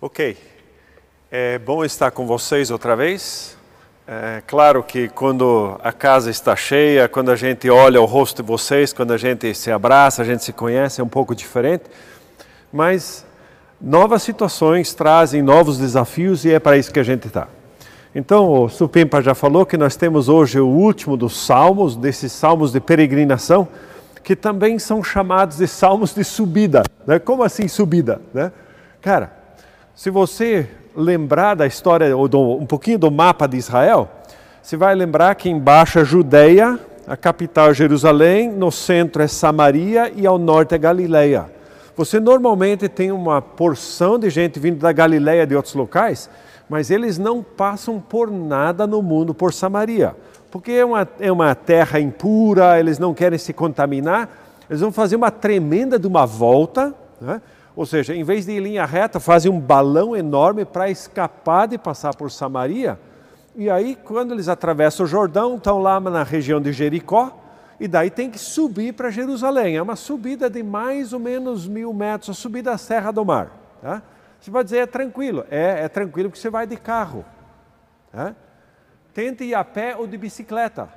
Ok, é bom estar com vocês outra vez. É claro que quando a casa está cheia, quando a gente olha o rosto de vocês, quando a gente se abraça, a gente se conhece, é um pouco diferente. Mas novas situações trazem novos desafios e é para isso que a gente está. Então, o Supimpa já falou que nós temos hoje o último dos salmos, desses salmos de peregrinação, que também são chamados de salmos de subida. Né? Como assim subida? Né? Cara, se você lembrar da história, ou do, um pouquinho do mapa de Israel, você vai lembrar que embaixo é Judeia, a capital é Jerusalém, no centro é Samaria e ao norte é Galileia. Você normalmente tem uma porção de gente vindo da Galileia de outros locais, mas eles não passam por nada no mundo por Samaria, porque é uma, é uma terra impura, eles não querem se contaminar, eles vão fazer uma tremenda de uma volta, né? Ou seja, em vez de ir em linha reta, fazem um balão enorme para escapar de passar por Samaria, e aí quando eles atravessam o Jordão, estão lá na região de Jericó, e daí tem que subir para Jerusalém. É uma subida de mais ou menos mil metros, a subida da Serra do Mar. Tá? Você pode dizer, é tranquilo. É, é tranquilo porque você vai de carro. Tá? Tente ir a pé ou de bicicleta.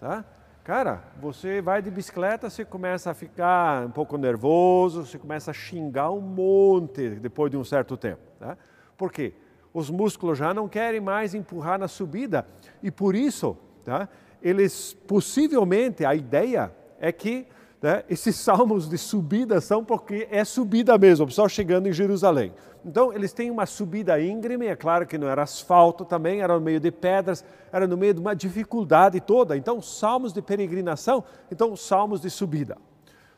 Tá? Cara, você vai de bicicleta, você começa a ficar um pouco nervoso, você começa a xingar um monte depois de um certo tempo. Tá? Por quê? Os músculos já não querem mais empurrar na subida e por isso tá? eles possivelmente, a ideia é que né? Esses salmos de subida são porque é subida mesmo, só chegando em Jerusalém. Então, eles têm uma subida íngreme, é claro que não era asfalto também, era no meio de pedras, era no meio de uma dificuldade toda. Então, salmos de peregrinação, então, salmos de subida.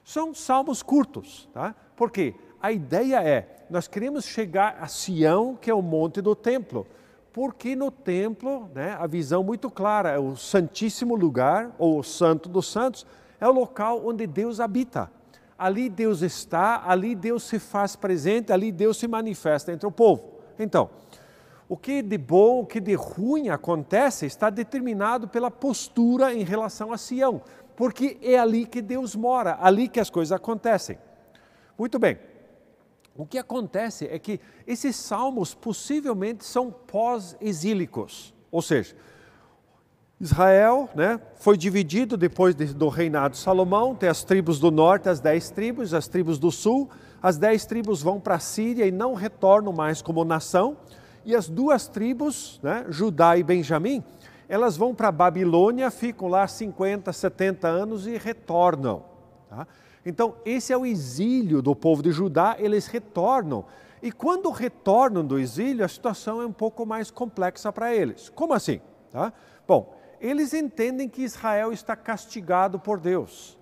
São salmos curtos, tá? Porque a ideia é, nós queremos chegar a Sião, que é o monte do templo porque no templo, né, a visão muito clara, é o santíssimo lugar, ou o santo dos santos, é o local onde Deus habita. Ali Deus está, ali Deus se faz presente, ali Deus se manifesta entre o povo. Então, o que de bom, o que de ruim acontece está determinado pela postura em relação a Sião, porque é ali que Deus mora, ali que as coisas acontecem. Muito bem. O que acontece é que esses salmos possivelmente são pós-exílicos, ou seja, Israel né, foi dividido depois do reinado de Salomão, tem as tribos do norte, as dez tribos, as tribos do sul, as dez tribos vão para a Síria e não retornam mais como nação, e as duas tribos, né, Judá e Benjamim, elas vão para a Babilônia, ficam lá 50, 70 anos e retornam. Tá? Então, esse é o exílio do povo de Judá, eles retornam. E quando retornam do exílio, a situação é um pouco mais complexa para eles. Como assim? Tá? Bom, eles entendem que Israel está castigado por Deus.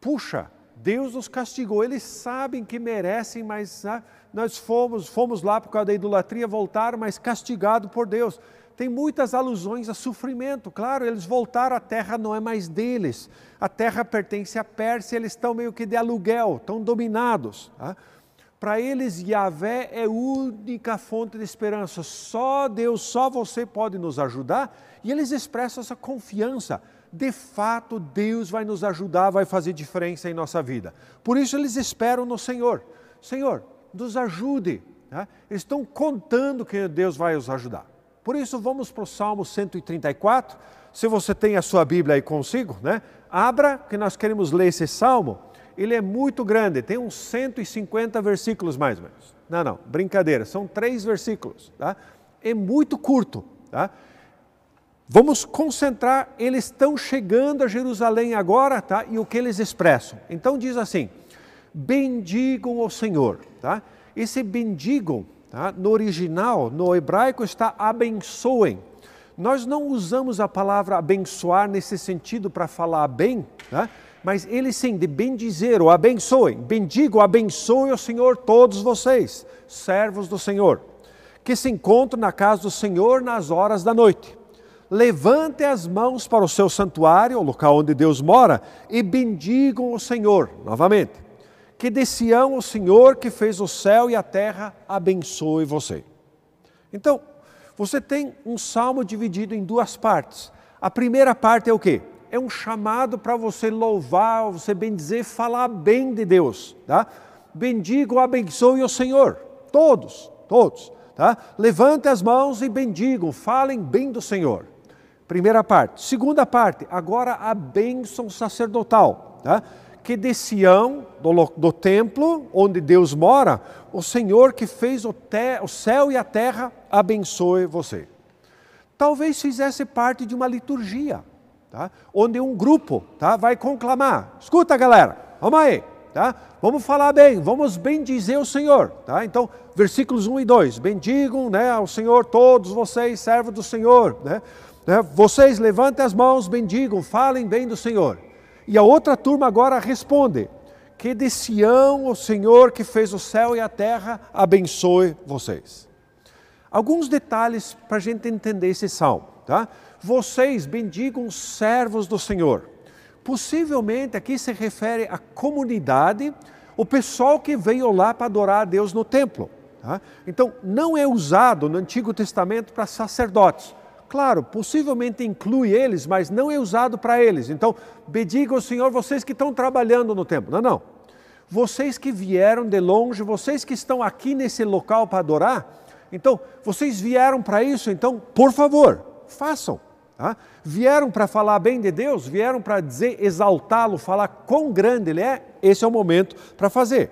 Puxa, Deus nos castigou, eles sabem que merecem, mas ah, nós fomos, fomos lá por causa da idolatria, voltaram, mas castigado por Deus. Tem muitas alusões a sofrimento, claro, eles voltaram, a terra não é mais deles, a terra pertence à Pérsia, eles estão meio que de aluguel, estão dominados. Tá? Para eles, Yahvé é a única fonte de esperança. Só Deus, só você pode nos ajudar. E eles expressam essa confiança. De fato, Deus vai nos ajudar, vai fazer diferença em nossa vida. Por isso, eles esperam no Senhor. Senhor, nos ajude. Né? Estão contando que Deus vai os ajudar. Por isso, vamos para o Salmo 134. Se você tem a sua Bíblia aí consigo, né? abra, que nós queremos ler esse salmo ele é muito grande, tem uns 150 versículos mais ou menos. Não, não, brincadeira, são três versículos, tá? É muito curto, tá? Vamos concentrar, eles estão chegando a Jerusalém agora, tá? E o que eles expressam. Então diz assim: bendigam o Senhor, tá? Esse bendigam, tá? No original, no hebraico está abençoem. Nós não usamos a palavra abençoar nesse sentido para falar bem, tá? Mas ele sim, de bendizer ou abençoe, bendigo, abençoe o Senhor todos vocês, servos do Senhor, que se encontram na casa do Senhor nas horas da noite. Levante as mãos para o seu santuário, o local onde Deus mora, e bendigam o Senhor, novamente. Que de Sião o Senhor que fez o céu e a terra abençoe você. Então, você tem um salmo dividido em duas partes. A primeira parte é o quê? É um chamado para você louvar, você bendizer, falar bem de Deus. Tá? Bendigo, abençoe o Senhor, todos, todos. Tá? Levante as mãos e bendigam, falem bem do Senhor. Primeira parte. Segunda parte, agora a bênção sacerdotal. Tá? Que de Sião, do, do templo onde Deus mora, o Senhor que fez o, te, o céu e a terra abençoe você. Talvez fizesse parte de uma liturgia, tá? onde um grupo tá? vai conclamar. Escuta, galera, vamos aí. Tá? Vamos falar bem, vamos bendizer o Senhor. Tá? Então, versículos 1 e 2: Bendigam né, ao Senhor todos vocês, servos do Senhor. Né? né? Vocês levantem as mãos, bendigam, falem bem do Senhor. E a outra turma agora responde: Que de Sião o Senhor que fez o céu e a terra abençoe vocês. Alguns detalhes para a gente entender esse salmo. Tá? Vocês bendigam os servos do Senhor. Possivelmente aqui se refere à comunidade, o pessoal que veio lá para adorar a Deus no templo. Tá? Então, não é usado no Antigo Testamento para sacerdotes. Claro, possivelmente inclui eles, mas não é usado para eles. Então, bendiga o Senhor vocês que estão trabalhando no templo. Não, não. Vocês que vieram de longe, vocês que estão aqui nesse local para adorar, então, vocês vieram para isso, então, por favor, façam. Tá? Vieram para falar bem de Deus, vieram para dizer, exaltá-lo, falar quão grande Ele é, esse é o momento para fazer.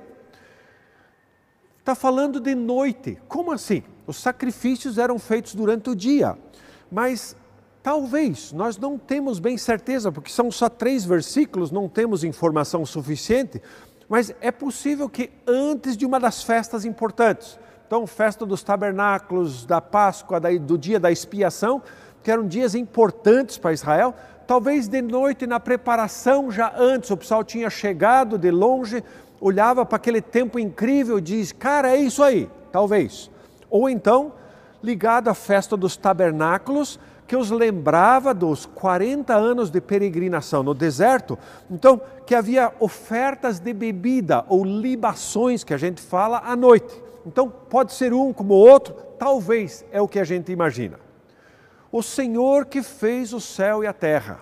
Está falando de noite, como assim? Os sacrifícios eram feitos durante o dia, mas talvez, nós não temos bem certeza, porque são só três versículos, não temos informação suficiente, mas é possível que antes de uma das festas importantes, então, festa dos tabernáculos, da Páscoa, do dia da expiação, que eram dias importantes para Israel. Talvez de noite, na preparação, já antes, o pessoal tinha chegado de longe, olhava para aquele tempo incrível e diz: Cara, é isso aí, talvez. Ou então, ligado à festa dos tabernáculos, que os lembrava dos 40 anos de peregrinação no deserto. Então, que havia ofertas de bebida ou libações, que a gente fala à noite. Então, pode ser um como o outro, talvez é o que a gente imagina. O Senhor que fez o céu e a terra.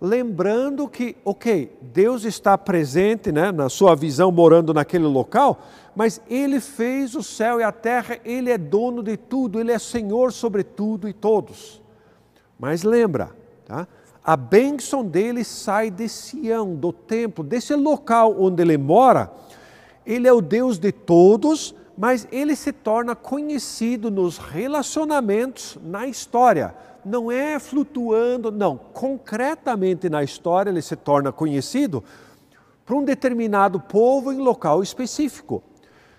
Lembrando que, ok, Deus está presente, né, na sua visão, morando naquele local, mas Ele fez o céu e a terra, Ele é dono de tudo, Ele é Senhor sobre tudo e todos. Mas lembra, tá? a bênção dele sai de Sião, do templo, desse local onde ele mora. Ele é o Deus de todos, mas ele se torna conhecido nos relacionamentos na história. Não é flutuando, não. Concretamente na história ele se torna conhecido para um determinado povo em local específico.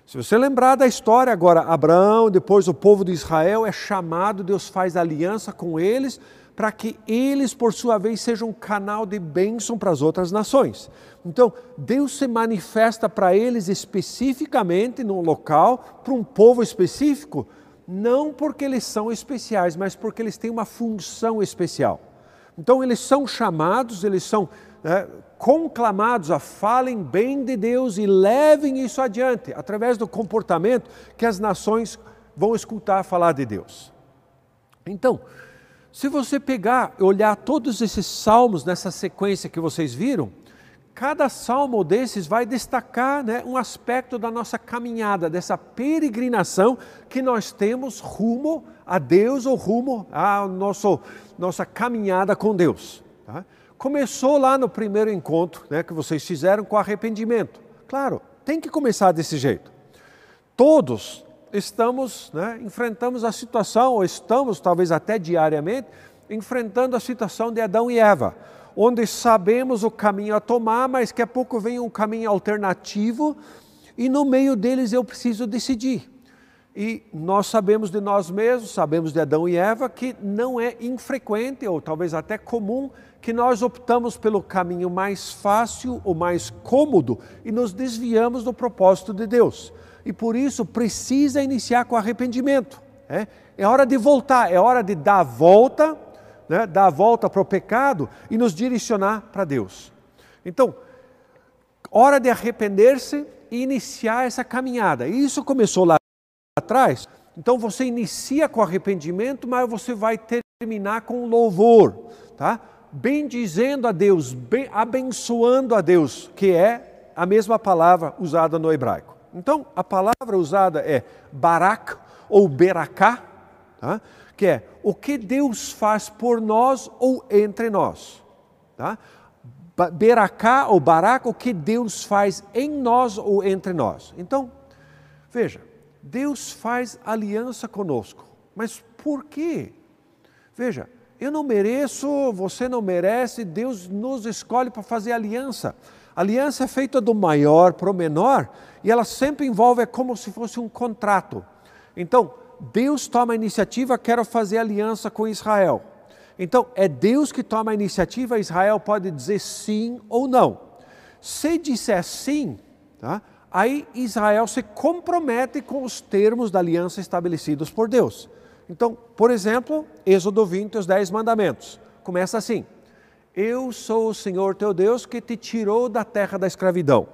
Se você lembrar da história agora, Abraão, depois o povo de Israel é chamado, Deus faz aliança com eles para que eles, por sua vez, sejam um canal de bênção para as outras nações. Então, Deus se manifesta para eles especificamente num local, para um povo específico, não porque eles são especiais, mas porque eles têm uma função especial. Então, eles são chamados, eles são né, conclamados a falem bem de Deus e levem isso adiante, através do comportamento que as nações vão escutar falar de Deus. Então, se você pegar e olhar todos esses salmos nessa sequência que vocês viram, cada salmo desses vai destacar né, um aspecto da nossa caminhada, dessa peregrinação que nós temos rumo a Deus ou rumo à nosso, nossa caminhada com Deus. Tá? Começou lá no primeiro encontro né, que vocês fizeram com arrependimento. Claro, tem que começar desse jeito. Todos estamos, né, enfrentamos a situação, ou estamos talvez até diariamente, enfrentando a situação de Adão e Eva, onde sabemos o caminho a tomar, mas que a pouco vem um caminho alternativo e no meio deles eu preciso decidir. E nós sabemos de nós mesmos, sabemos de Adão e Eva, que não é infrequente, ou talvez até comum, que nós optamos pelo caminho mais fácil ou mais cômodo e nos desviamos do propósito de Deus e por isso precisa iniciar com arrependimento. É, é hora de voltar, é hora de dar a volta, né, dar a volta para o pecado e nos direcionar para Deus. Então, hora de arrepender-se e iniciar essa caminhada. Isso começou lá atrás. Então você inicia com arrependimento, mas você vai terminar com louvor, tá? Bendizendo a Deus, bem, abençoando a Deus, que é a mesma palavra usada no hebraico. Então, a palavra usada é barak ou beracá, tá? que é o que Deus faz por nós ou entre nós. Tá? Beracá ou barak, o que Deus faz em nós ou entre nós. Então, veja, Deus faz aliança conosco. Mas por quê? Veja, eu não mereço, você não merece, Deus nos escolhe para fazer aliança. aliança é feita do maior para o menor e ela sempre envolve, é como se fosse um contrato. Então, Deus toma a iniciativa, quero fazer aliança com Israel. Então, é Deus que toma a iniciativa, Israel pode dizer sim ou não. Se disser sim, tá? aí Israel se compromete com os termos da aliança estabelecidos por Deus. Então, por exemplo, Êxodo 20, os 10 mandamentos. Começa assim: Eu sou o Senhor teu Deus que te tirou da terra da escravidão.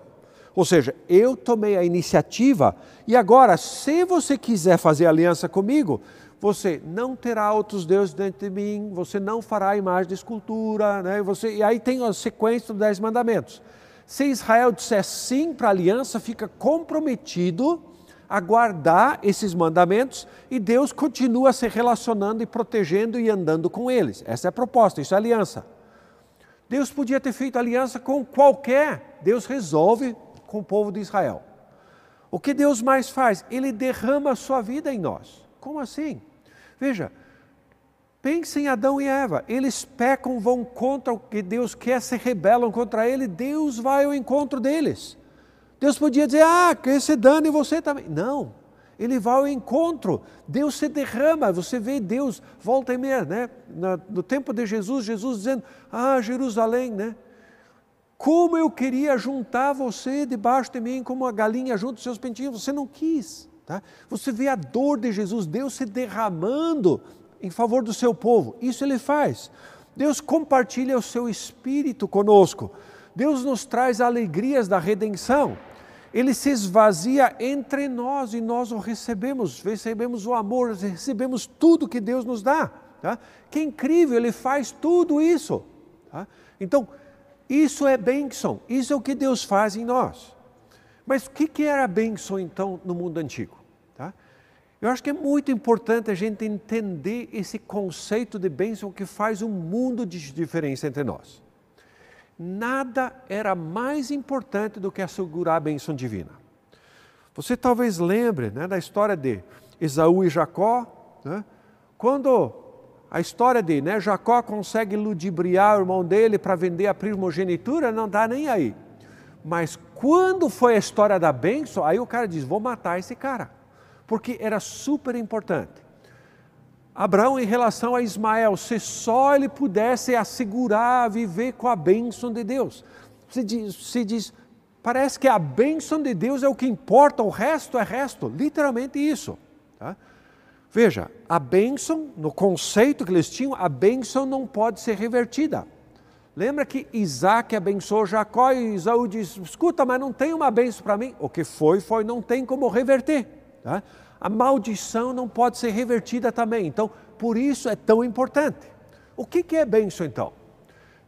Ou seja, eu tomei a iniciativa e agora, se você quiser fazer aliança comigo, você não terá outros deuses dentro de mim, você não fará imagem de escultura, né? Você, e aí tem a sequência dos dez mandamentos. Se Israel disser sim para a aliança, fica comprometido a guardar esses mandamentos e Deus continua se relacionando e protegendo e andando com eles. Essa é a proposta, isso é aliança. Deus podia ter feito aliança com qualquer, Deus resolve com o povo de Israel. O que Deus mais faz? Ele derrama a sua vida em nós. Como assim? Veja, pense em Adão e Eva. Eles pecam, vão contra o que Deus quer, se rebelam contra ele, Deus vai ao encontro deles. Deus podia dizer, ah, que esse dano e você também. Não, ele vai ao encontro, Deus se derrama, você vê Deus, volta e meia, né? No tempo de Jesus, Jesus dizendo, ah, Jerusalém, né? Como eu queria juntar você debaixo de mim, como a galinha junta os seus pentinhos, você não quis. Tá? Você vê a dor de Jesus, Deus se derramando em favor do seu povo. Isso ele faz. Deus compartilha o seu espírito conosco. Deus nos traz alegrias da redenção. Ele se esvazia entre nós e nós o recebemos, recebemos o amor, recebemos tudo que Deus nos dá. Tá? Que incrível, Ele faz tudo isso. Tá? Então, isso é bênção, isso é o que Deus faz em nós. Mas o que, era bênção então no mundo antigo? Tá? Eu acho que é muito importante a gente entender esse conceito de bênção que faz um mundo de diferença entre nós. Nada era mais importante do que assegurar a bênção divina. Você talvez lembre né, da história de Esaú e Jacó, né? quando a história de né, Jacó consegue ludibriar o irmão dele para vender a primogenitura, não dá nem aí. Mas quando foi a história da bênção, aí o cara diz: vou matar esse cara. Porque era super importante. Abraão, em relação a Ismael, se só ele pudesse assegurar viver com a bênção de Deus. Se diz, se diz, parece que a bênção de Deus é o que importa, o resto é resto. Literalmente isso. Tá? Veja, a bênção, no conceito que eles tinham, a bênção não pode ser revertida. Lembra que Isaac abençoou Jacó e Isaú disse: escuta, mas não tem uma bênção para mim. O que foi, foi, não tem como reverter. Tá? A maldição não pode ser revertida também. Então, por isso é tão importante. O que, que é bênção então?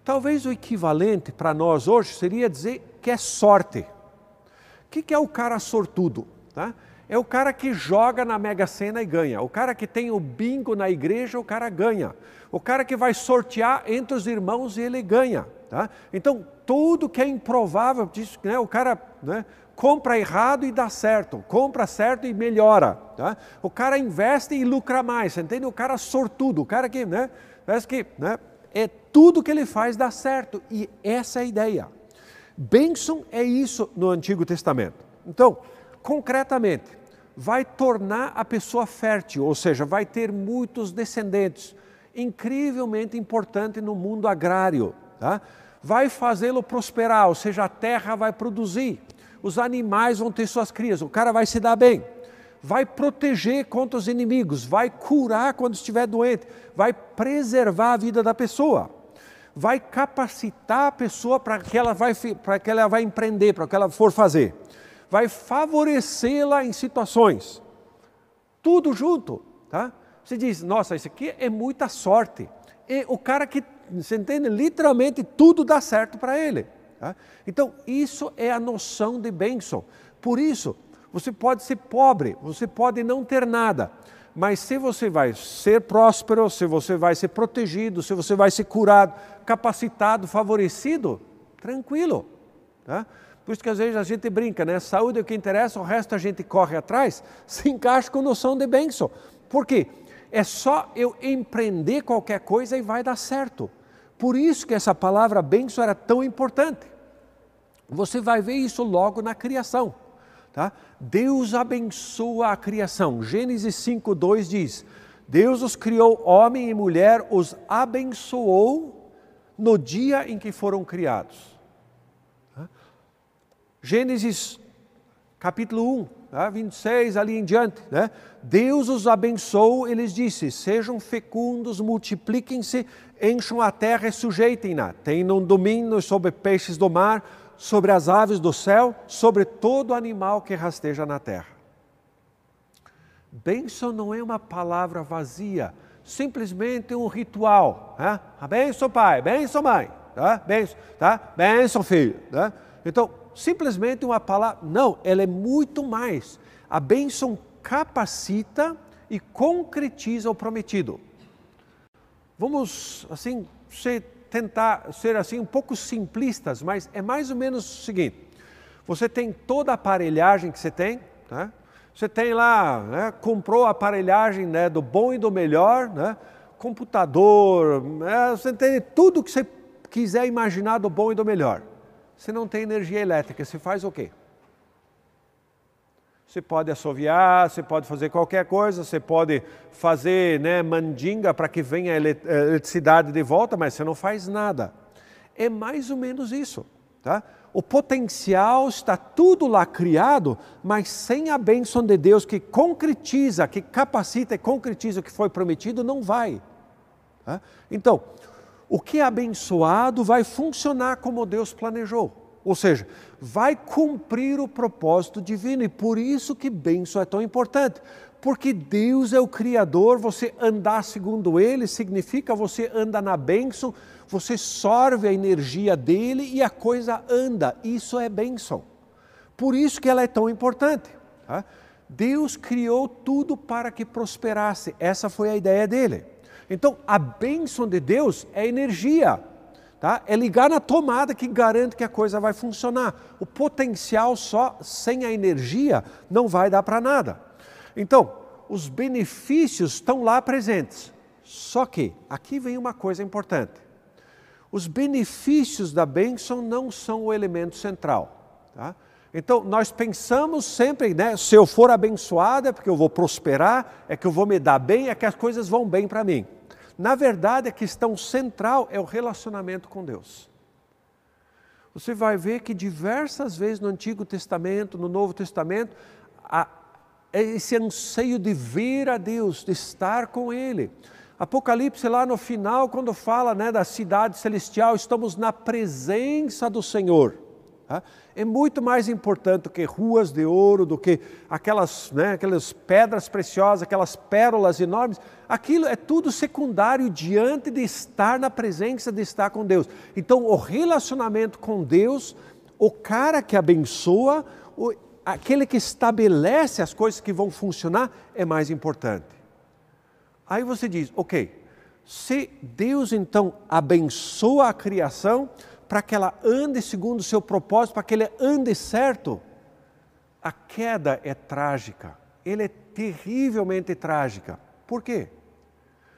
Talvez o equivalente para nós hoje seria dizer que é sorte. O que, que é o cara sortudo? Tá? É o cara que joga na Mega Sena e ganha. O cara que tem o bingo na igreja, o cara ganha. O cara que vai sortear entre os irmãos e ele ganha. Tá? Então, tudo que é improvável, né, o cara né, compra errado e dá certo, compra certo e melhora. Tá? O cara investe e lucra mais, entende? O cara sortudo, o cara que, né, parece que né, é tudo que ele faz dá certo. E essa é a ideia. Bênção é isso no Antigo Testamento. Então, concretamente, vai tornar a pessoa fértil, ou seja, vai ter muitos descendentes. Incrivelmente importante no mundo agrário. Tá? Vai fazê-lo prosperar, ou seja, a terra vai produzir, os animais vão ter suas crias, o cara vai se dar bem. Vai proteger contra os inimigos, vai curar quando estiver doente, vai preservar a vida da pessoa vai capacitar a pessoa para que ela vai para que ela vai empreender, para que ela for fazer vai favorecê-la em situações. Tudo junto, tá? Você diz, nossa, isso aqui é muita sorte. E o cara que, você entende, literalmente tudo dá certo para ele. Tá? Então, isso é a noção de bênção. Por isso, Você pode ser pobre, você pode não ter nada, mas se você vai ser próspero, se você vai ser protegido, se você vai ser curado, capacitado, favorecido, tranquilo. Tá? Por isso que às vezes a gente brinca, né? Saúde é o que interessa, o resto a gente corre atrás, se encaixa com noção de bênção. Por quê? É só eu empreender qualquer coisa e vai dar certo. Por isso que essa palavra bênção era tão importante. Você vai ver isso logo na criação. Tá? Deus abençoa a criação. Gênesis 5:2 diz: Deus os criou homem e mulher, os abençoou no dia em que foram criados. Gênesis capítulo 1, tá? 26 ali em diante, né? Deus os abençoou, eles disse: sejam fecundos, multipliquem-se, encham a terra e sujeitem-na. Tenham domínio sobre peixes do mar, sobre as aves do céu, sobre todo animal que rasteja na terra. Bênção não é uma palavra vazia, simplesmente um ritual. Né? Benção pai, benção mãe, tá? benção, tá? benção filho. Tá? Então, simplesmente uma palavra, não, ela é muito mais. A bênção capacita e concretiza o prometido. Vamos, assim, ser tentar ser assim um pouco simplistas, mas é mais ou menos o seguinte: você tem toda a aparelhagem que você tem, né? você tem lá, né? comprou a aparelhagem né? do bom e do melhor, né? computador, né? você tem tudo que você quiser imaginar do bom e do melhor. Você não tem energia elétrica, você faz o quê? Você pode assoviar, você pode fazer qualquer coisa, você pode fazer né, mandinga para que venha a eletricidade de volta, mas você não faz nada. É mais ou menos isso. Tá? O potencial está tudo lá criado, mas sem a bênção de Deus que concretiza, que capacita e concretiza o que foi prometido, não vai. Tá? Então, o que é abençoado vai funcionar como Deus planejou. Ou seja, vai cumprir o propósito divino e por isso que bênção é tão importante. Porque Deus é o Criador, você andar segundo Ele significa você anda na bênção, você sorve a energia dele e a coisa anda. Isso é bênção. Por isso que ela é tão importante. Tá? Deus criou tudo para que prosperasse. Essa foi a ideia dele. Então, a bênção de Deus é energia. Tá? É ligar na tomada que garante que a coisa vai funcionar. O potencial só sem a energia não vai dar para nada. Então, os benefícios estão lá presentes. Só que aqui vem uma coisa importante. Os benefícios da bênção não são o elemento central. Tá? Então, nós pensamos sempre, né, se eu for abençoado é porque eu vou prosperar, é que eu vou me dar bem, é que as coisas vão bem para mim. Na verdade, a questão central é o relacionamento com Deus. Você vai ver que diversas vezes no Antigo Testamento, no Novo Testamento, há esse anseio de ver a Deus, de estar com Ele. Apocalipse lá no final, quando fala né, da cidade celestial, estamos na presença do Senhor. Tá? É muito mais importante do que ruas de ouro, do que aquelas, né, aquelas pedras preciosas, aquelas pérolas enormes. Aquilo é tudo secundário diante de estar na presença, de estar com Deus. Então, o relacionamento com Deus, o cara que abençoa, o, aquele que estabelece as coisas que vão funcionar, é mais importante. Aí você diz, ok, se Deus então abençoa a criação, para que ela ande segundo o seu propósito, para que ele ande certo, a queda é trágica, ele é terrivelmente trágica. Por quê?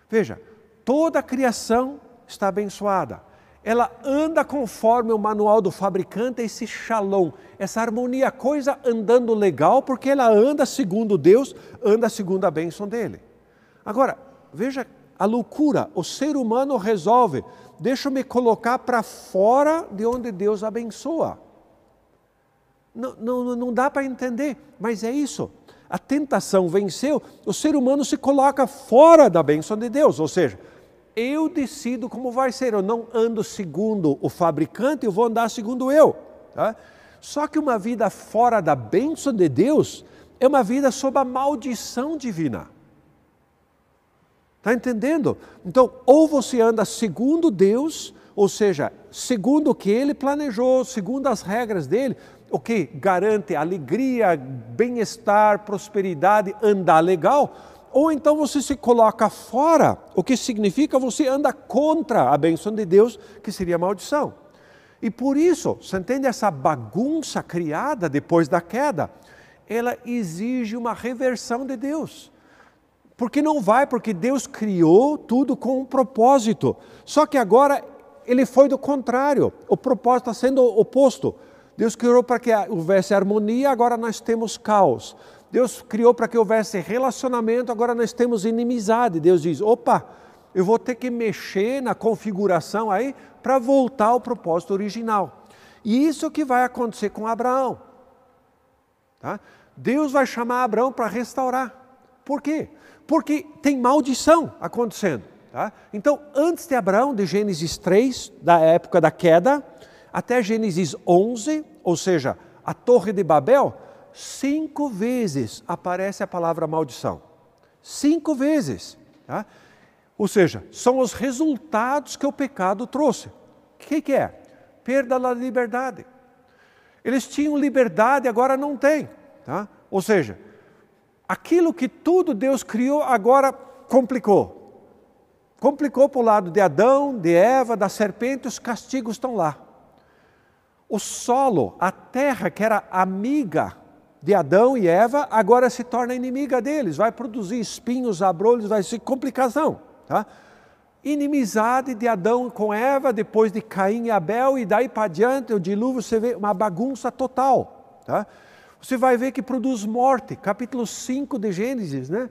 Veja, toda a criação está abençoada. Ela anda conforme o manual do fabricante, esse shalom, essa harmonia, coisa andando legal, porque ela anda segundo Deus, anda segundo a bênção dele. Agora, veja a loucura, o ser humano resolve deixa eu me colocar para fora de onde Deus abençoa. Não, não, não dá para entender, mas é isso. A tentação venceu, o ser humano se coloca fora da bênção de Deus, ou seja, eu decido como vai ser, eu não ando segundo o fabricante, eu vou andar segundo eu. Tá? Só que uma vida fora da bênção de Deus é uma vida sob a maldição divina. Está entendendo? Então, ou você anda segundo Deus, ou seja, segundo o que Ele planejou, segundo as regras dele, o que garante alegria, bem-estar, prosperidade, andar legal, ou então você se coloca fora, o que significa você anda contra a bênção de Deus, que seria maldição. E por isso, você entende essa bagunça criada depois da queda? Ela exige uma reversão de Deus. Porque não vai, porque Deus criou tudo com um propósito. Só que agora ele foi do contrário. O propósito está sendo oposto. Deus criou para que houvesse harmonia, agora nós temos caos. Deus criou para que houvesse relacionamento, agora nós temos inimizade. Deus diz: opa, eu vou ter que mexer na configuração aí para voltar ao propósito original. E isso que vai acontecer com Abraão. Tá? Deus vai chamar Abraão para restaurar. Por quê? Porque tem maldição acontecendo. Tá? Então, antes de Abraão, de Gênesis 3, da época da queda, até Gênesis 11, ou seja, a Torre de Babel, cinco vezes aparece a palavra maldição. Cinco vezes. Tá? Ou seja, são os resultados que o pecado trouxe. O que, que é? Perda da liberdade. Eles tinham liberdade, agora não têm. Tá? Ou seja, aquilo que tudo Deus criou agora complicou. Complicou para o lado de Adão, de Eva, da serpente, os castigos estão lá. O solo, a terra que era amiga de Adão e Eva, agora se torna inimiga deles, vai produzir espinhos, abrolhos, vai ser complicação. Tá? Inimizade de Adão com Eva, depois de Caim e Abel, e daí para diante, o dilúvio, você vê uma bagunça total. Tá? Você vai ver que produz morte, capítulo 5 de Gênesis, né?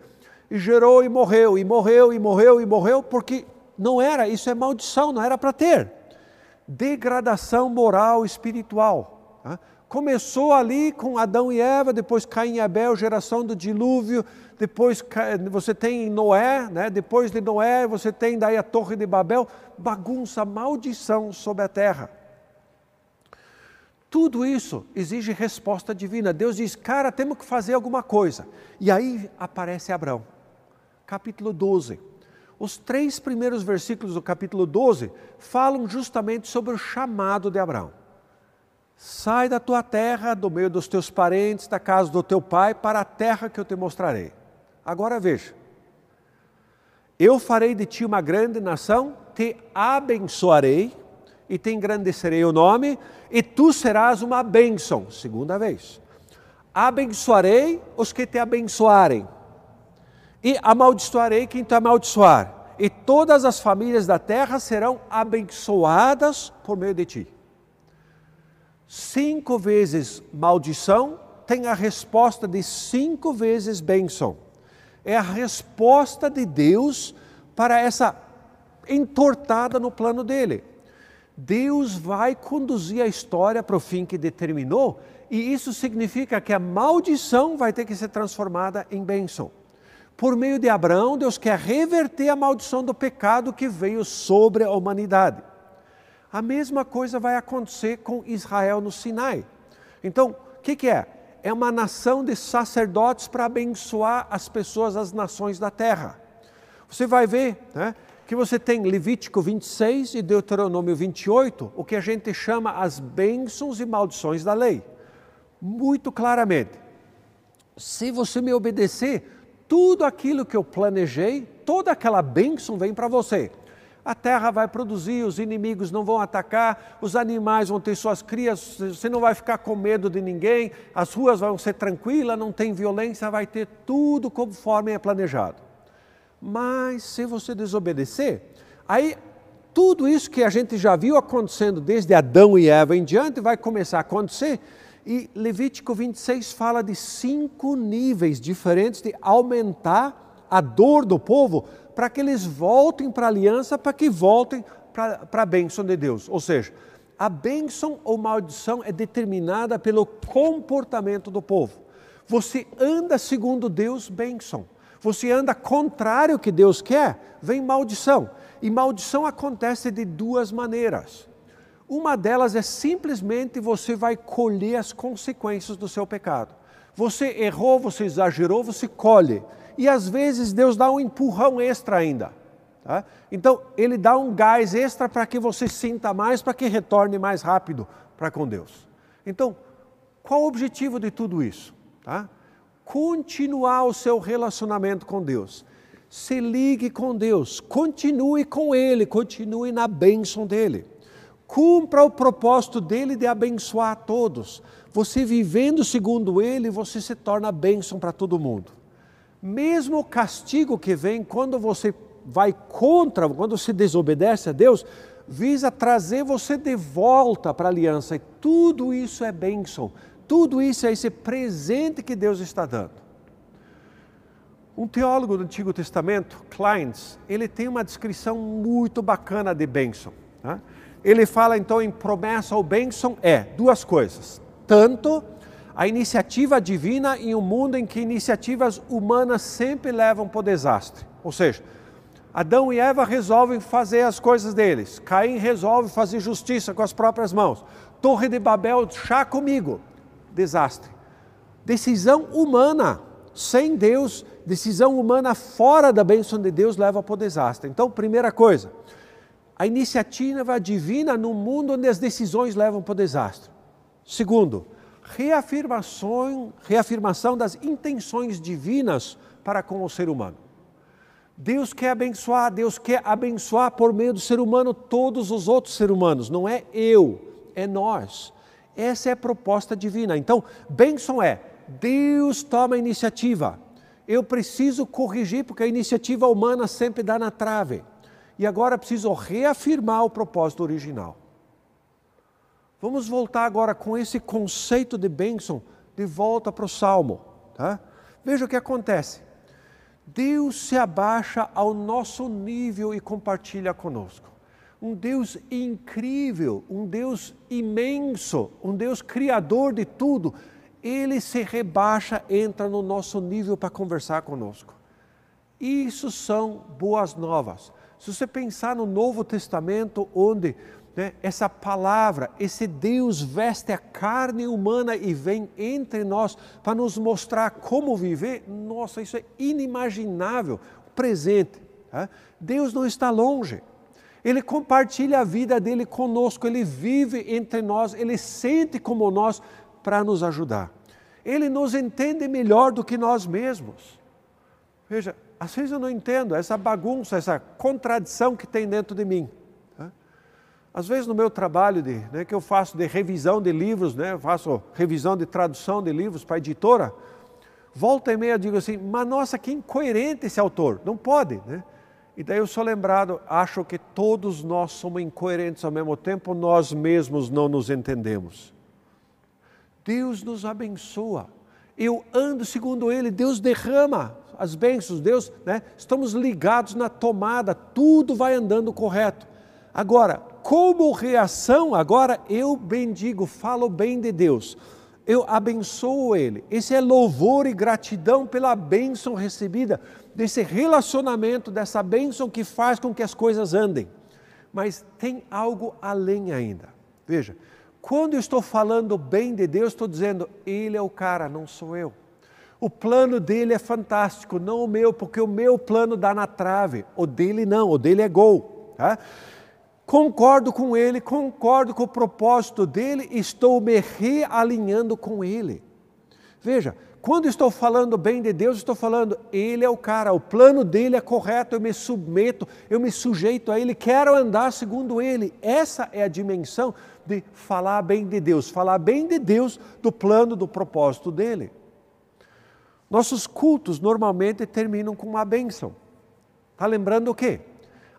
E gerou e morreu, e morreu, e morreu, e morreu, porque não era, isso é maldição, não era para ter. Degradação moral, espiritual. Tá? Começou ali com Adão e Eva, depois Caim e Abel, geração do dilúvio, depois você tem Noé, né? depois de Noé você tem daí a Torre de Babel, bagunça, maldição sobre a terra. Tudo isso exige resposta divina. Deus diz, cara, temos que fazer alguma coisa. E aí aparece Abraão, capítulo 12. Os três primeiros versículos do capítulo 12 falam justamente sobre o chamado de Abraão. Sai da tua terra, do meio dos teus parentes, da casa do teu pai, para a terra que eu te mostrarei. Agora veja: eu farei de ti uma grande nação, te abençoarei e te engrandecerei o nome, e tu serás uma bênção. Segunda vez. Abençoarei os que te abençoarem, e amaldiçoarei quem te amaldiçoar, e todas as famílias da terra serão abençoadas por meio de ti. Cinco vezes maldição tem a resposta de cinco vezes bênção é a resposta de Deus para essa entortada no plano dele. Deus vai conduzir a história para o fim que determinou, e isso significa que a maldição vai ter que ser transformada em bênção. Por meio de Abraão, Deus quer reverter a maldição do pecado que veio sobre a humanidade. A mesma coisa vai acontecer com Israel no Sinai. Então, o que, que é? é uma nação de sacerdotes para abençoar as pessoas, as nações da terra. Você vai ver né, que você tem Levítico 26 e Deuteronômio 28, o que a gente chama as bênçãos e maldições da lei. Muito claramente. Se você me obedecer, tudo aquilo que eu planejei, toda aquela bênção vem para você a terra vai produzir, os inimigos não vão atacar, os animais vão ter suas crias, você não vai ficar com medo de ninguém, as ruas vão ser tranquilas, não tem violência, vai ter tudo conforme é planejado. Mas se você desobedecer, aí tudo isso que a gente já viu acontecendo desde Adão e Eva em diante vai começar a acontecer. E Levítico 26 fala de cinco níveis diferentes de aumentar a dor do povo para que eles voltem para a aliança, para que voltem para, a bênção de Deus. Ou seja, a bênção ou maldição é determinada pelo comportamento do povo. Você anda segundo Deus, bênção. Você anda contrário ao que Deus quer, vem maldição. E maldição acontece de duas maneiras. Uma delas é simplesmente você vai colher as consequências do seu pecado. Você errou, você exagerou, você colhe e às vezes Deus dá um empurrão extra ainda. Tá? Então, Ele dá um gás extra para que você sinta mais, para que retorne mais rápido para com Deus. Então, Qual o objetivo de tudo isso? Tá? Continuar o seu relacionamento com Deus. Se ligue com Deus, continue com Ele, continue na bênção dEle. Cumpra o propósito dele de abençoar a todos. Você vivendo segundo Ele, você se torna bênção para todo mundo. Mesmo o castigo que vem quando você vai contra, quando você desobedece a Deus, visa trazer você de volta para a aliança. E tudo isso é bênção. Tudo isso é esse presente que Deus está dando. Um teólogo do Antigo Testamento, Kleins, ele tem uma descrição muito bacana de bênção. Tá? Ele fala então em promessa ou bênção é duas coisas. Tanto a iniciativa divina em um mundo em que iniciativas humanas sempre levam para o desastre. Ou seja, Adão e Eva resolvem fazer as coisas deles. Caim resolve fazer justiça com as próprias mãos. Torre de Babel, chá comigo. Desastre. Decisão humana, sem Deus, decisão humana fora da bênção de Deus leva para o desastre. Então, primeira coisa, a iniciativa divina no mundo onde as decisões levam para o desastre. Segundo, reafirmação, reafirmação das intenções divinas para com o ser humano. Deus quer abençoar, Deus quer abençoar por meio do ser humano todos os outros seres humanos, não é eu, é nós. Essa é a proposta divina. Então, bênção é Deus toma a iniciativa. Eu preciso corrigir, porque a iniciativa humana sempre dá na trave. E agora preciso reafirmar o propósito original. Vamos voltar agora com esse conceito de bênção de volta para o Salmo. Tá? Veja o que acontece. Deus se abaixa ao nosso nível e compartilha conosco. Um Deus incrível, um Deus imenso, um Deus criador de tudo, ele se rebaixa, entra no nosso nível para conversar conosco. Isso são boas novas. Se você pensar no Novo Testamento, onde né, essa palavra, esse Deus veste a carne humana e vem entre nós para nos mostrar como viver, nossa, isso é inimaginável, presente. Tá? Deus não está longe. Ele compartilha a vida dele conosco, ele vive entre nós, ele sente como nós para nos ajudar. Ele nos entende melhor do que nós mesmos. Veja, às vezes eu não entendo essa bagunça, essa contradição que tem dentro de mim. Tá? Às vezes no meu trabalho de, né, que eu faço de revisão de livros, né, faço revisão de tradução de livros para a editora, volta e meia eu digo assim, mas nossa, que incoerente esse autor, não pode. Né? E daí eu sou lembrado, acho que todos nós somos incoerentes ao mesmo tempo, nós mesmos não nos entendemos. Deus nos abençoa. Eu ando segundo Ele, Deus derrama as bênçãos, Deus, né? Estamos ligados na tomada, tudo vai andando correto. Agora, como reação, agora eu bendigo, falo bem de Deus. Eu abençoo Ele. Esse é louvor e gratidão pela bênção recebida, desse relacionamento, dessa bênção que faz com que as coisas andem. Mas tem algo além ainda. Veja, quando eu estou falando bem de Deus, estou dizendo, Ele é o cara, não sou eu. O plano dele é fantástico, não o meu, porque o meu plano dá na trave. O dele não, o dele é gol. Tá? Concordo com ele, concordo com o propósito dele, estou me realinhando com ele. Veja, quando estou falando bem de Deus, estou falando, Ele é o cara, o plano dele é correto, eu me submeto, eu me sujeito a Ele, quero andar segundo Ele. Essa é a dimensão de falar bem de Deus, falar bem de Deus, do plano, do propósito dele. Nossos cultos normalmente terminam com uma bênção. Está lembrando o quê?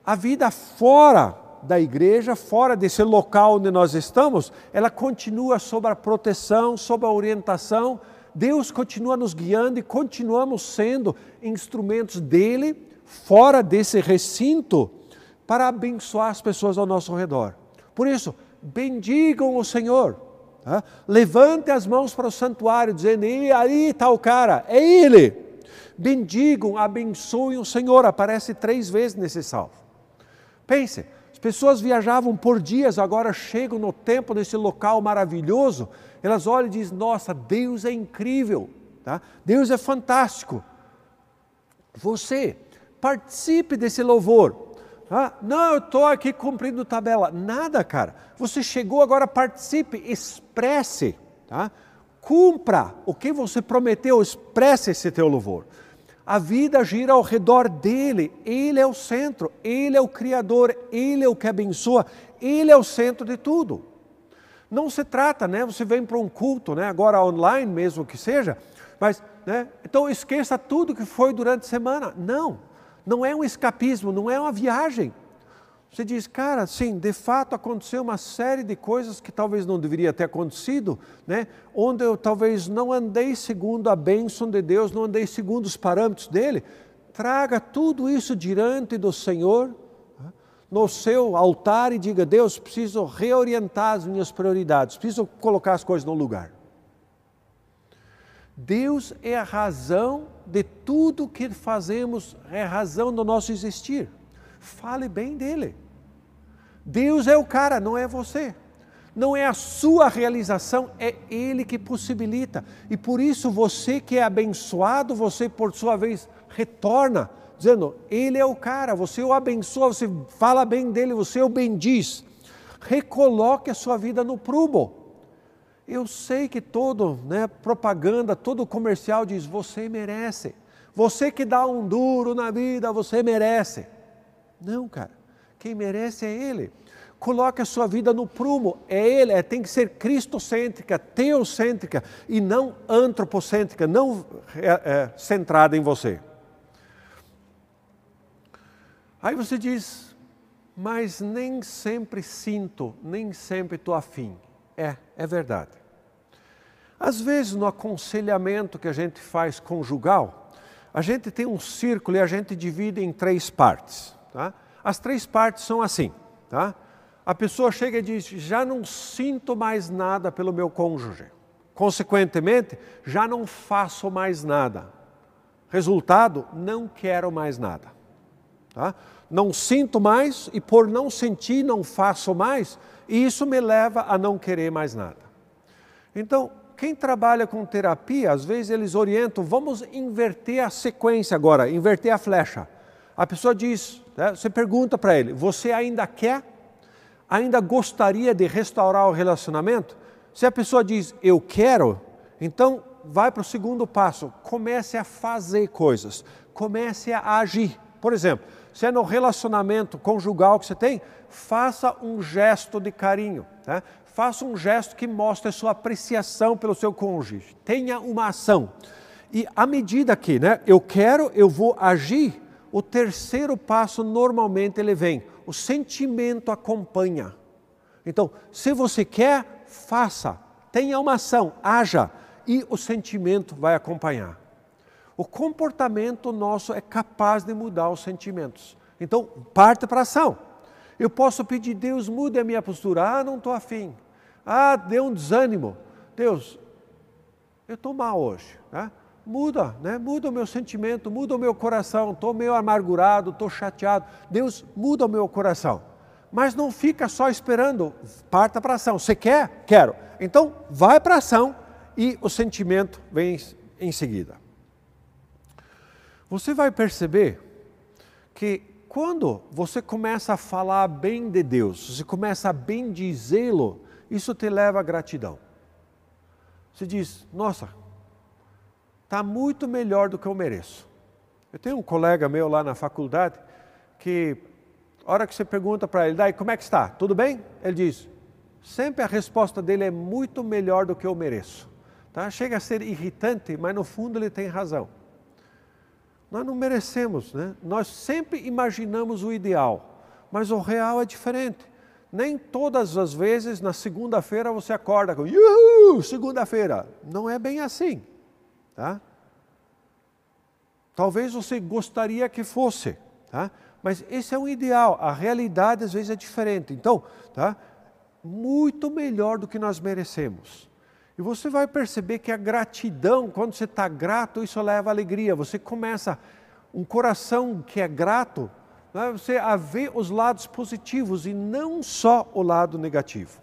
A vida fora da igreja, fora desse local onde nós estamos, ela continua sob a proteção, sob a orientação. Deus continua nos guiando e continuamos sendo instrumentos dele, fora desse recinto, para abençoar as pessoas ao nosso redor. Por isso, bendigam o Senhor Tá? Levante as mãos para o santuário, dizendo: e aí está o cara, é ele. Bendigam, abençoem o Senhor. Aparece três vezes nesse salmo. Pense, as pessoas viajavam por dias, agora chegam no tempo nesse local maravilhoso. Elas olham e dizem: Nossa, Deus é incrível, tá? Deus é fantástico. Você participe desse louvor. Ah, não, eu estou aqui cumprindo tabela. Nada, cara. Você chegou, agora participe, expresse. Tá? Cumpra o que você prometeu, expresse esse teu louvor. A vida gira ao redor dele, ele é o centro, ele é o Criador, ele é o que abençoa, ele é o centro de tudo. Não se trata, né? Você vem para um culto, né? Agora online mesmo que seja, mas, né? Então esqueça tudo que foi durante a semana. Não, não é um escapismo, não é uma viagem. Você diz, cara, sim, de fato aconteceu uma série de coisas que talvez não deveria ter acontecido, né? onde eu talvez não andei segundo a bênção de Deus, não andei segundo os parâmetros dele. Traga tudo isso diante do Senhor, né? no seu altar e diga: Deus, preciso reorientar as minhas prioridades, preciso colocar as coisas no lugar. Deus é a razão de tudo que fazemos, é a razão do nosso existir. Fale bem dele. Deus é o cara, não é você. Não é a sua realização, é Ele que possibilita. E por isso você que é abençoado, você por sua vez retorna, dizendo: Ele é o cara, você o abençoa, você fala bem dele, você o bendiz. Recoloque a sua vida no prumo. Eu sei que todo né, propaganda, todo comercial diz: você merece. Você que dá um duro na vida, você merece. Não, cara. Quem merece é Ele. Coloque a sua vida no prumo, é Ele, é, tem que ser cristocêntrica, teocêntrica e não antropocêntrica, não é, é, centrada em você. Aí você diz, mas nem sempre sinto, nem sempre estou afim. É, é verdade. Às vezes no aconselhamento que a gente faz conjugal, a gente tem um círculo e a gente divide em três partes. Tá? As três partes são assim, tá? A pessoa chega e diz: já não sinto mais nada pelo meu cônjuge. Consequentemente, já não faço mais nada. Resultado, não quero mais nada. Tá? Não sinto mais e por não sentir, não faço mais, e isso me leva a não querer mais nada. Então, quem trabalha com terapia, às vezes eles orientam, vamos inverter a sequência agora, inverter a flecha. A pessoa diz, né, você pergunta para ele, você ainda quer? Ainda gostaria de restaurar o relacionamento? Se a pessoa diz, eu quero, então vai para o segundo passo, comece a fazer coisas, comece a agir. Por exemplo, se é no relacionamento conjugal que você tem, faça um gesto de carinho, né? faça um gesto que mostre a sua apreciação pelo seu cônjuge, tenha uma ação. E à medida que né, eu quero, eu vou agir, o terceiro passo normalmente ele vem, o sentimento acompanha. Então, se você quer, faça, tenha uma ação, haja e o sentimento vai acompanhar. O comportamento nosso é capaz de mudar os sentimentos. Então, parte para a ação. Eu posso pedir, Deus, mude a minha postura. Ah, não estou afim. Ah, deu um desânimo. Deus, eu estou mal hoje. Né? Muda, né? muda o meu sentimento, muda o meu coração, estou meio amargurado, estou chateado. Deus muda o meu coração. Mas não fica só esperando, parta para ação. Você quer? Quero. Então, vai para ação e o sentimento vem em seguida. Você vai perceber que quando você começa a falar bem de Deus, você começa a bendizê-lo, isso te leva à gratidão. Você diz, nossa, está muito melhor do que eu mereço. Eu tenho um colega meu lá na faculdade que, a hora que você pergunta para ele, daí como é que está? Tudo bem? Ele diz, sempre a resposta dele é muito melhor do que eu mereço. Tá? Chega a ser irritante, mas no fundo ele tem razão. Nós não merecemos, né? Nós sempre imaginamos o ideal, mas o real é diferente. Nem todas as vezes na segunda-feira você acorda com, segunda-feira. Não é bem assim. Tá? Talvez você gostaria que fosse, tá? mas esse é um ideal, a realidade às vezes é diferente. Então, tá? muito melhor do que nós merecemos. E você vai perceber que a gratidão, quando você está grato, isso leva alegria. Você começa, um coração que é grato, né? você a ver os lados positivos e não só o lado negativo.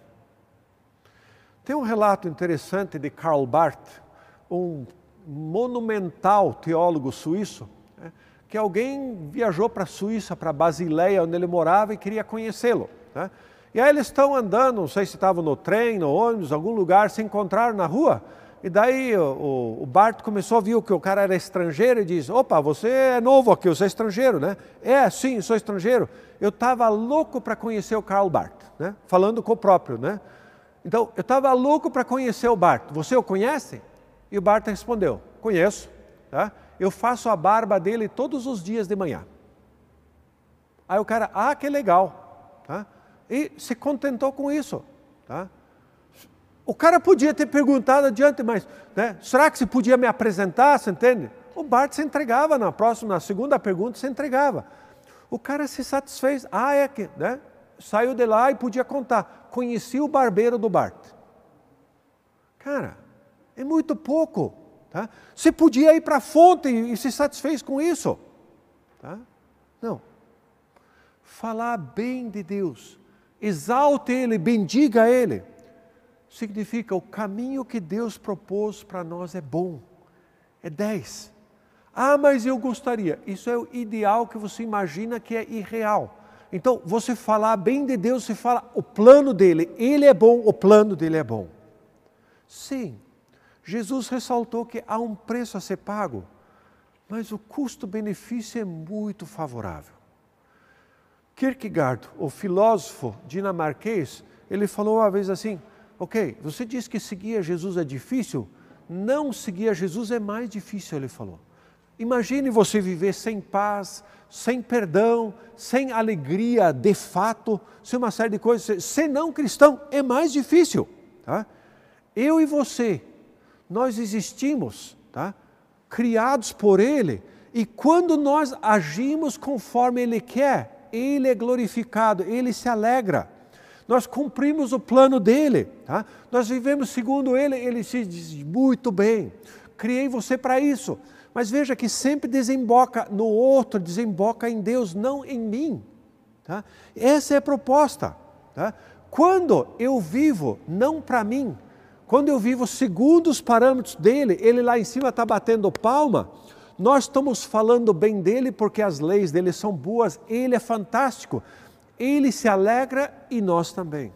Tem um relato interessante de Karl Barth, um monumental teólogo suíço, né, que alguém viajou para a Suíça, para Basileia, onde ele morava, e queria conhecê-lo. Né? E aí eles estão andando, não sei se estavam no trem, no ônibus, algum lugar, se encontraram na rua, E daí o, o, Bart começou a ver que o cara era estrangeiro e disse: opa, você é novo aqui, você é estrangeiro, né? É, sim, sou estrangeiro. Eu estava louco para conhecer o Karl Bart, né? Falando com o próprio, né? Então, eu estava louco para conhecer o Bart. Você o conhece? E o Bart respondeu: conheço, tá? Eu faço a barba dele todos os dias de manhã. Aí o cara, ah, que legal, tá? E se contentou com isso, tá? O cara podia ter perguntado adiante, mas né, será que você podia me apresentar? Você entende? O Bart se entregava na próxima, na segunda pergunta, se entregava. O cara se satisfez. Ah, é que, né? Saiu de lá e podia contar. Conheci o barbeiro do Bart. Cara, é muito pouco. Tá? Você podia ir para a fonte e, se satisfez com isso. Tá? Não. Falar bem de Deus. Exalte Ele, bendiga Ele significa o caminho que Deus propôs para nós é bom, é 10. Ah, mas eu gostaria. Isso é o ideal que você imagina que é irreal. Então, você falar bem de Deus, você fala o plano dele, ele é bom, o plano dele é bom. Sim, Jesus ressaltou que há um preço a ser pago, mas o custo-benefício é muito favorável. Kierkegaard, o filósofo dinamarquês, ele falou uma vez assim: Ok, você diz que seguir a Jesus é difícil? Não seguir a Jesus é mais difícil, ele falou. Imagine você viver sem paz, sem perdão, sem alegria de fato, sem uma série de coisas. Ser não cristão é mais difícil. Tá? Eu e você, nós existimos, tá? criados por Ele, e quando nós agimos conforme Ele quer, Ele é glorificado, Ele se alegra nós cumprimos o plano dele, tá? nós vivemos segundo ele, ele se diz muito bem, criei você para isso. Mas veja que sempre desemboca no outro, desemboca em Deus, não em mim. Tá? Essa é a proposta. Tá? Quando eu vivo não para mim, quando eu vivo segundo os parâmetros dele, ele lá em cima está batendo palma, nós estamos falando bem dele porque as leis dele são boas, ele é fantástico, ele se alegra e nós também.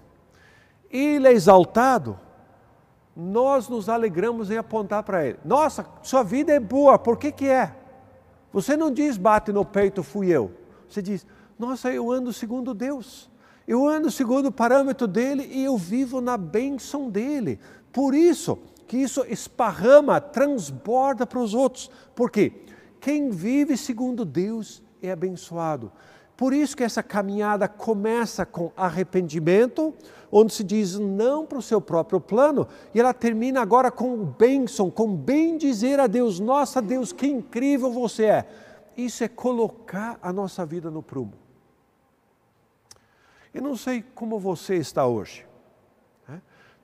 Ele é exaltado, nós nos alegramos em apontar para ele. Nossa, sua vida é boa, por que que é? Você não diz bate no peito, fui eu. Você diz, nossa, eu ando segundo Deus. Eu ando segundo o parâmetro dele e eu vivo na bênção dele. Por isso que isso esparrama, transborda para os outros. Por quê? Quem vive segundo Deus é abençoado. Por isso que essa caminhada começa com arrependimento, onde se diz não para o seu próprio plano, e ela termina agora com bênção, com bem dizer a Deus: Nossa Deus, que incrível você é. Isso é colocar a nossa vida no prumo. Eu não sei como você está hoje.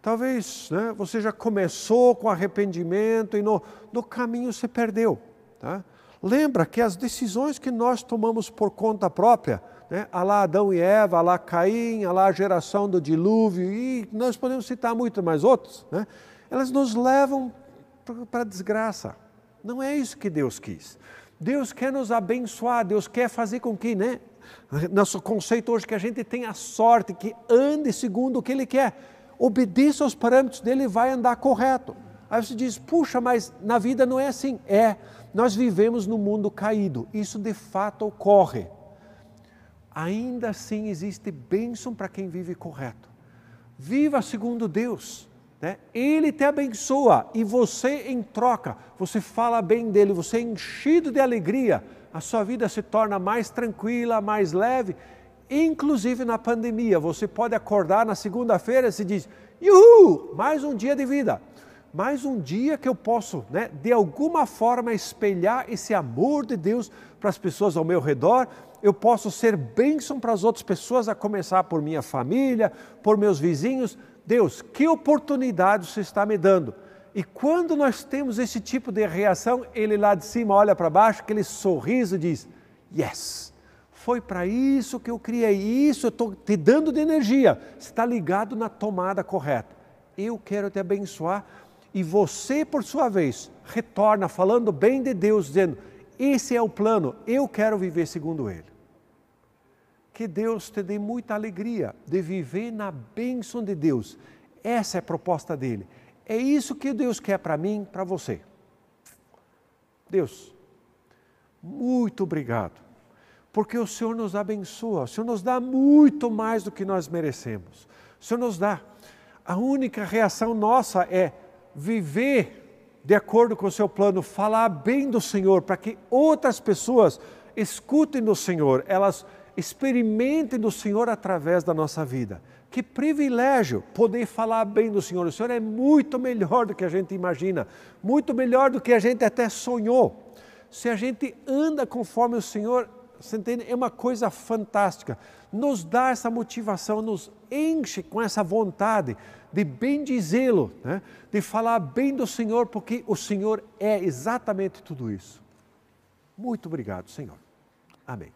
Talvez né, você já começou com arrependimento e no, no caminho se perdeu. Tá? Lembra que as decisões que nós tomamos por conta própria, né? lá Adão e Eva, lá Caim, lá a geração do dilúvio, e nós podemos citar muito mais outros, né? elas nos levam para a desgraça. Não é isso que Deus quis. Deus quer nos abençoar, Deus quer fazer com que, né? Nosso conceito hoje que a gente tenha sorte, que ande segundo o que Ele quer. Obedeça aos parâmetros dele e vai andar correto. Aí você diz, puxa, mas na vida não é assim. É. Nós vivemos no mundo caído, isso de fato ocorre. Ainda assim existe bênção para quem vive correto. Viva segundo Deus. Né? Ele te abençoa e você, em troca, você fala bem dele, você é enchido de alegria, a sua vida se torna mais tranquila, mais leve. Inclusive na pandemia, você pode acordar na segunda-feira e se diz: Uhul, mais um dia de vida mais um dia que eu posso, né, de alguma forma, espelhar esse amor de Deus para as pessoas ao meu redor, eu posso ser bênção para as outras pessoas, a começar por minha família, por meus vizinhos. Deus, que oportunidade você está me dando? E quando nós temos esse tipo de reação, ele lá de cima olha para baixo, aquele sorriso diz: Yes, foi para isso que eu criei, isso eu estou te dando de energia. Está ligado na tomada correta. Eu quero te abençoar e você, por sua vez, retorna falando bem de Deus, dizendo: Esse é o plano, eu quero viver segundo Ele. Que Deus te dê muita alegria de viver na bênção de Deus. Essa é a proposta dele. É isso que Deus quer para mim, para você. Deus, muito obrigado, porque o Senhor nos abençoa, o Senhor nos dá muito mais do que nós merecemos. O Senhor nos dá. A única reação nossa é viver de acordo com o seu plano, falar bem do Senhor, para que outras pessoas escutem do Senhor, elas experimentem do Senhor através da nossa vida. Que privilégio poder falar bem do Senhor. O Senhor é muito melhor do que a gente imagina, muito melhor do que a gente até sonhou. Se a gente anda conforme o Senhor, você entende? É uma coisa fantástica. Nos dá essa motivação, nos enche com essa vontade de bendizê-lo, né? de falar bem do Senhor, porque o Senhor é exatamente tudo isso. Muito obrigado, Senhor. Amém.